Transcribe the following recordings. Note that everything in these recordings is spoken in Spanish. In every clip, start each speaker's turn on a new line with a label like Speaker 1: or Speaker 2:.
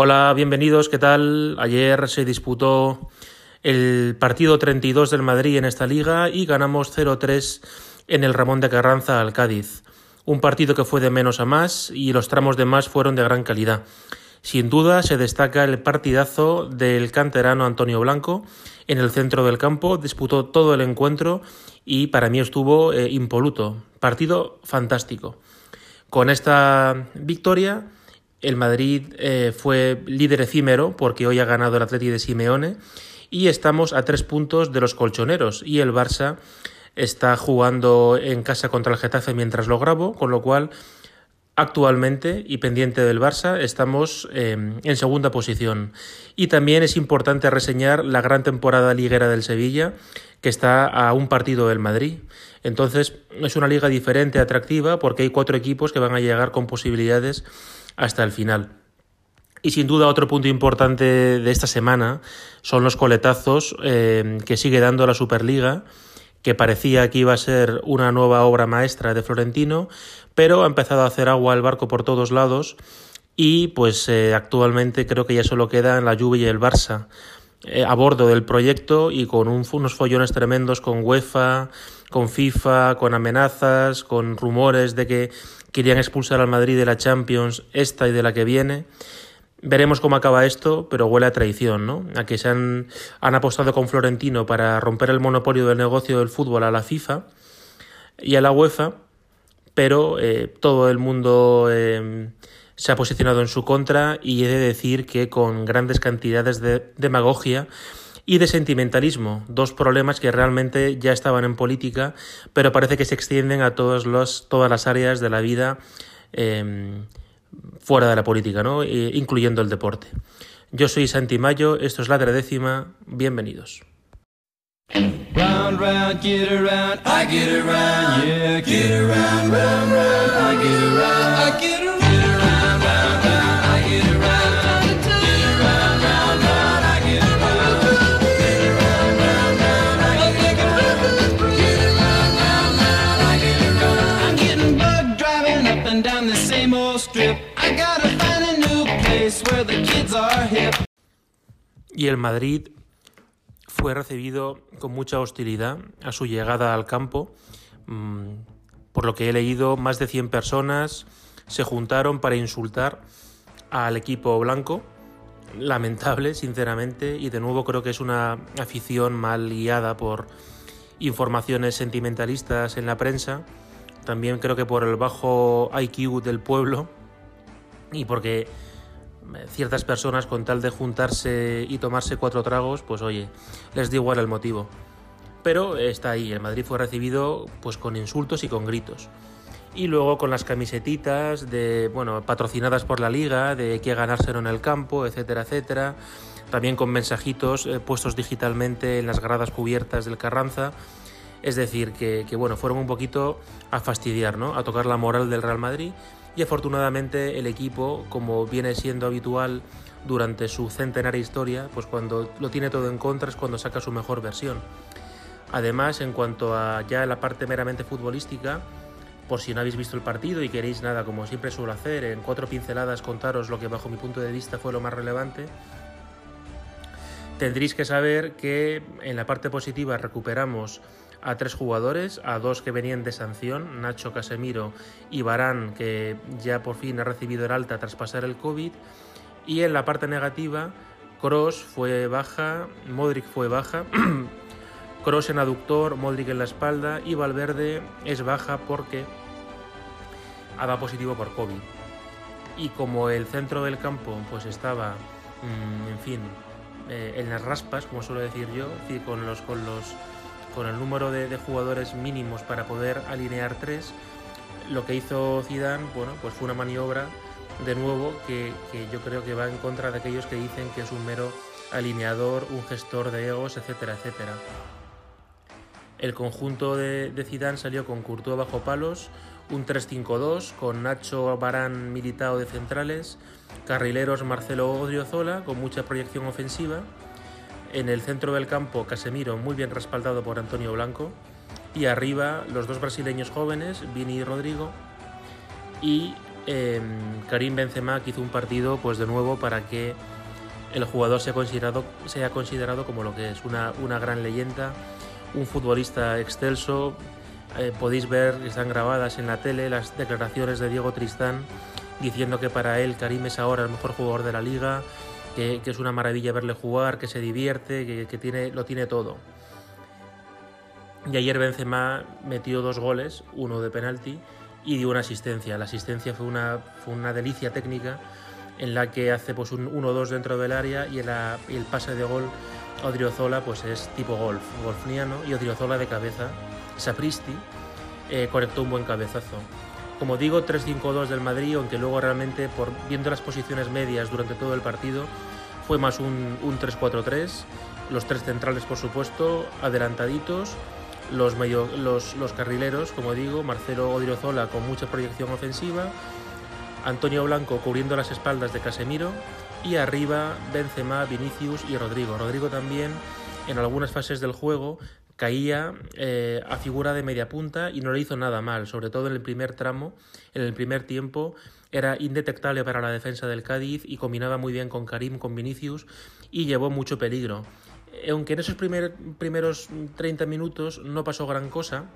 Speaker 1: Hola, bienvenidos, ¿qué tal? Ayer se disputó el partido 32 del Madrid en esta liga y ganamos 0-3 en el Ramón de Carranza al Cádiz. Un partido que fue de menos a más y los tramos de más fueron de gran calidad. Sin duda se destaca el partidazo del canterano Antonio Blanco en el centro del campo, disputó todo el encuentro y para mí estuvo eh, impoluto. Partido fantástico. Con esta victoria el Madrid eh, fue líder efímero porque hoy ha ganado el Atleti de Simeone y estamos a tres puntos de los colchoneros y el Barça está jugando en casa contra el Getafe mientras lo grabo, con lo cual actualmente y pendiente del Barça estamos em, en segunda posición. Y también es importante reseñar la gran temporada liguera del Sevilla que está a un partido del Madrid. Entonces es una liga diferente, atractiva, porque hay cuatro equipos que van a llegar con posibilidades hasta el final. Y sin duda otro punto importante de esta semana son los coletazos eh, que sigue dando la Superliga, que parecía que iba a ser una nueva obra maestra de Florentino, pero ha empezado a hacer agua al barco por todos lados y pues eh, actualmente creo que ya solo quedan la Juve y el Barça eh, a bordo del proyecto y con unos follones tremendos con UEFA, con FIFA, con amenazas, con rumores de que querían expulsar al Madrid de la Champions esta y de la que viene. Veremos cómo acaba esto, pero huele a traición, ¿no? A que se han, han apostado con Florentino para romper el monopolio del negocio del fútbol a la FIFA y a la UEFA, pero eh, todo el mundo eh, se ha posicionado en su contra y he de decir que con grandes cantidades de demagogia y de sentimentalismo, dos problemas que realmente ya estaban en política, pero parece que se extienden a todos los, todas las áreas de la vida em, fuera de la política, ¿no? incluyendo el deporte. Yo soy Santi Mayo, esto es la décima, bienvenidos. Y el Madrid fue recibido con mucha hostilidad a su llegada al campo. Mm, por lo que he leído, más de 100 personas se juntaron para insultar al equipo blanco. Lamentable, sinceramente, y de nuevo creo que es una afición mal guiada por informaciones sentimentalistas en la prensa. También creo que por el bajo IQ del pueblo y porque ciertas personas con tal de juntarse y tomarse cuatro tragos, pues oye, les da igual el motivo. Pero está ahí, el Madrid fue recibido pues con insultos y con gritos. Y luego con las camisetitas de, bueno, patrocinadas por la liga, de que ganárselo en el campo, etcétera, etcétera. También con mensajitos eh, puestos digitalmente en las gradas cubiertas del Carranza. Es decir, que, que, bueno, fueron un poquito a fastidiar, ¿no? A tocar la moral del Real Madrid y afortunadamente el equipo, como viene siendo habitual durante su centenaria historia, pues cuando lo tiene todo en contra es cuando saca su mejor versión. Además, en cuanto a ya la parte meramente futbolística, por si no habéis visto el partido y queréis nada, como siempre suelo hacer, en cuatro pinceladas contaros lo que bajo mi punto de vista fue lo más relevante, tendréis que saber que en la parte positiva recuperamos a tres jugadores, a dos que venían de sanción, Nacho Casemiro y Barán, que ya por fin ha recibido el alta tras pasar el COVID. Y en la parte negativa, Cross fue baja, Modric fue baja, Cross en aductor, Modric en la espalda y Valverde es baja porque ha dado positivo por COVID. Y como el centro del campo pues estaba, mm, en fin, eh, en las raspas, como suelo decir yo, con los, con los con el número de, jugadores mínimos para poder alinear tres, lo que hizo Zidane, bueno, pues fue una maniobra de nuevo que, yo creo que va en contra de aquellos que dicen que es un mero alineador, un gestor de egos, etcétera, etcétera. El conjunto de, de Zidane salió con Courtois bajo palos, un 3-5-2 con Nacho Barán militado de centrales, carrileros Marcelo Odriozola con mucha proyección ofensiva en el centro del campo, Casemiro muy bien respaldado por Antonio Blanco. Y arriba los dos brasileños jóvenes, Vini y Rodrigo. Y eh, Karim Benzema hizo un partido, pues de nuevo, para que el jugador sea considerado, sea considerado como lo que es, una, una gran leyenda, un futbolista excelso. Eh, podéis ver, están grabadas en la tele, las declaraciones de Diego Tristán diciendo que para él Karim es ahora el mejor jugador de la liga, que, es una maravilla verle jugar, que se divierte, que, que tiene, lo tiene todo. Y ayer Benzema metió dos goles, uno de penalti y dio una asistencia. La asistencia fue una, fue una delicia técnica en la que hace pues un 1-2 dentro del área y, el pase de gol Odriozola pues es tipo golf, golfniano y Odriozola de cabeza, Sapristi, eh, conectó un buen cabezazo. Como digo, 3-5-2 del Madrid, aunque luego realmente, por viendo las posiciones medias durante todo el partido, fue más un, un 3-4-3. Los tres centrales, por supuesto, adelantaditos los, los, carrileros, como digo, Marcelo Odriozola con mucha proyección ofensiva, Antonio Blanco cubriendo las espaldas de Casemiro y arriba Benzema, Vinicius y Rodrigo. Rodrigo también en algunas fases del juego caía eh, a figura de media punta y no le hizo nada mal, sobre todo en el primer tramo, en el primer tiempo, era indetectable para la defensa del Cádiz y combinaba muy bien con Karim, con Vinicius y llevó mucho peligro. Aunque en esos primeros 30 minutos no pasó gran cosa,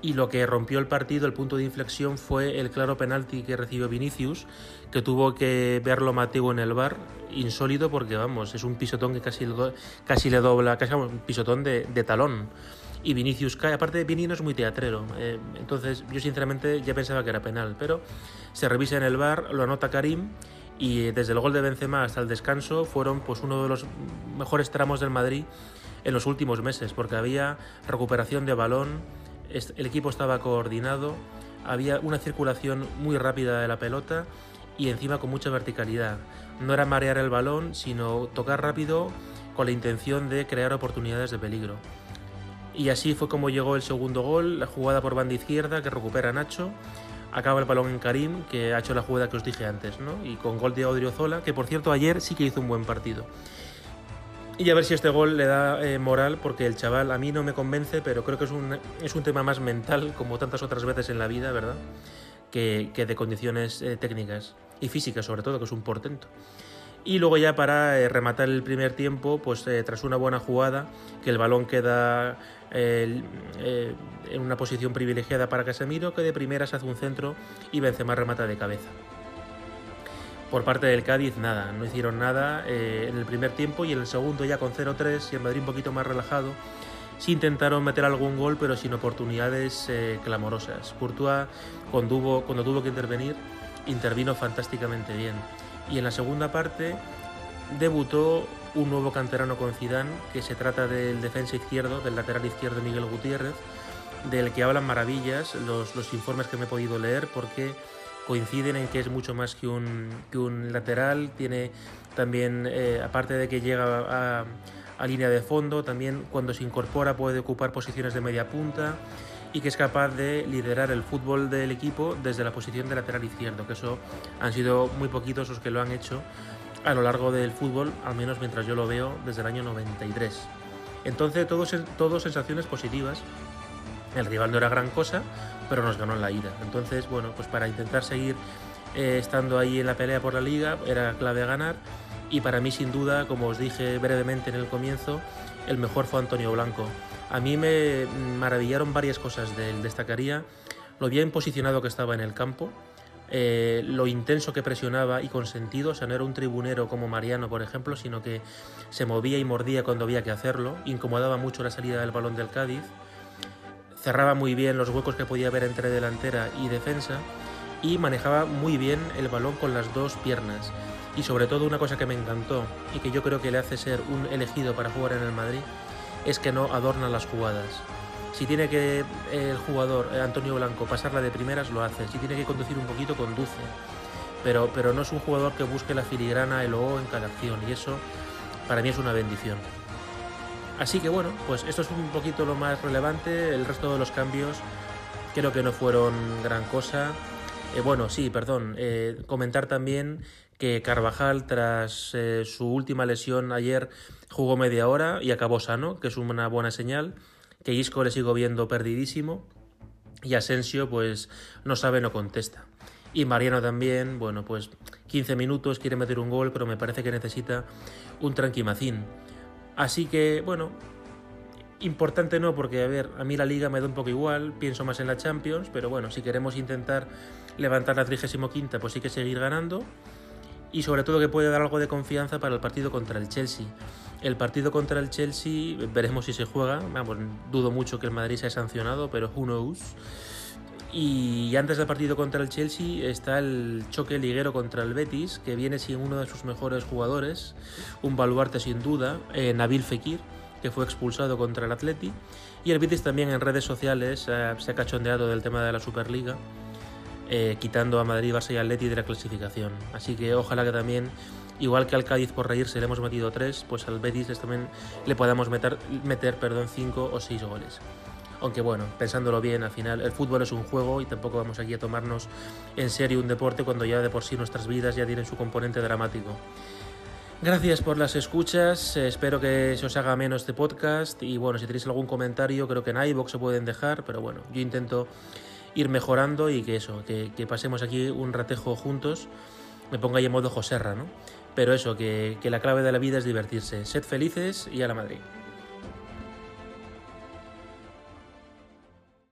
Speaker 1: y lo que rompió el partido, el punto de inflexión, fue el claro penalti que recibió Vinicius, que tuvo que verlo Mateo en el bar, insólito porque, vamos, es un pisotón que casi, casi le dobla, casi un pisotón de, talón. Y Vinicius cae, aparte de Vinicius es muy teatrero, eh, entonces yo sinceramente ya pensaba que era penal, pero se revisa en el bar, lo anota Karim y desde el gol de Benzema hasta el descanso fueron pues uno de los mejores tramos del Madrid en los últimos meses, porque había recuperación de balón, el equipo estaba coordinado, había una circulación muy rápida de la pelota y encima con mucha verticalidad. No era marear el balón, sino tocar rápido con la intención de crear oportunidades de peligro. Y así fue como llegó el segundo gol, la jugada por banda izquierda que recupera Nacho acaba el balón en Karim, que ha hecho la jugada que os dije antes, ¿no? Y con gol de Odriozola, que por cierto ayer sí que hizo un buen partido. Y a ver si este gol le da eh, moral, porque el chaval a mí no me convence, pero creo que es un, es un tema más mental, como tantas otras veces en la vida, ¿verdad? Que, de condiciones eh, técnicas y físicas, sobre todo, que es un portento. Y luego ya para eh, rematar el primer tiempo, pues tras una buena jugada, que el balón queda en una posición privilegiada para Casemiro, que de primeras hace un centro y Benzema remata de cabeza. Por parte del Cádiz, nada, no hicieron nada eh, en el primer tiempo y en el segundo ya con 0-3 y el Madrid un poquito más relajado. Sí intentaron meter algún gol, pero sin oportunidades eh, clamorosas. Courtois, cuando cuando tuvo que intervenir, intervino fantásticamente bien. Y en la segunda parte debutó un nuevo canterano con Zidane, que se trata del defensa izquierdo, del lateral izquierdo Miguel Gutiérrez, del que hablan maravillas los, los informes que me he podido leer, porque coinciden en que es mucho más que un, que un lateral, tiene también, eh, aparte de que llega a, a, línea de fondo, también cuando se incorpora puede ocupar posiciones de media punta y que es capaz de liderar el fútbol del equipo desde la posición de lateral izquierdo, que eso han sido muy poquitos los que lo han hecho a lo largo del fútbol, al menos mientras yo lo veo desde el año 93. Entonces, todo, sensaciones positivas. El rival no era gran cosa, pero nos ganó en la ida. Entonces, bueno, pues para intentar seguir eh, estando ahí en la pelea por la liga, era clave ganar. Y para mí, sin duda, como os dije brevemente en el comienzo, el mejor fue Antonio Blanco. A mí me maravillaron varias cosas de él. Destacaría lo bien posicionado que estaba en el campo, eh, lo intenso que presionaba y con sentido, o sea, no era un tribunero como Mariano, por ejemplo, sino que se movía y mordía cuando había que hacerlo, incomodaba mucho la salida del balón del Cádiz, cerraba muy bien los huecos que podía haber entre delantera y defensa y manejaba muy bien el balón con las dos piernas. Y sobre todo una cosa que me encantó y que yo creo que le hace ser un elegido para jugar en el Madrid es que no adorna las jugadas. Si tiene que el jugador, eh, Antonio Blanco, pasarla de primeras, lo hace. Si tiene que conducir un poquito, conduce. Pero, pero no es un jugador que busque la filigrana, el O en cada acción. Y eso para mí es una bendición. Así que bueno, pues esto es un poquito lo más relevante. El resto de los cambios creo que no fueron gran cosa. Eh, bueno, sí, perdón. Eh, comentar también que Carvajal, tras su última lesión ayer, jugó media hora y acabó sano, que es una buena señal que Isco le sigo viendo perdidísimo y Asensio pues no sabe, no contesta. Y Mariano también, bueno, pues 15 minutos, quiere meter un gol, pero me parece que necesita un tranquimacín. Así que, bueno, importante no, porque, a ver, a mí la liga me da un poco igual, pienso más en la Champions, pero bueno, si queremos intentar levantar la 35 pues sí que seguir ganando. Y sobre todo que puede dar algo de confianza para el partido contra el Chelsea. El partido contra el Chelsea, veremos si se juega. Vamos, dudo mucho que el Madrid sea sancionado, pero who knows. Y antes del partido contra el Chelsea está el choque liguero contra el Betis, que viene sin uno de sus mejores jugadores, un baluarte sin duda, eh, Nabil Fekir, que fue expulsado contra el Atleti. Y el Betis también en redes sociales eh, se ha cachondeado del tema de la Superliga, eh, quitando a Madrid, Barça y Atleti de la clasificación. Así que ojalá que también, igual que al Cádiz por reírse le hemos metido tres, pues al Betis también le podamos meter, meter perdón, cinco o seis goles. Aunque bueno, pensándolo bien, al final el fútbol es un juego y tampoco vamos aquí a tomarnos en serio un deporte cuando ya de por sí nuestras vidas ya tienen su componente dramático. Gracias por las escuchas, espero que se os haga menos este podcast y bueno, si tenéis algún comentario creo que en iVoox se pueden dejar, pero bueno, yo intento ir mejorando y que eso, que, pasemos aquí un ratejo juntos, me ponga ahí en modo Joserra, ¿no? Pero eso, que, que la clave de la vida es divertirse. Sed felices y a la Madrid.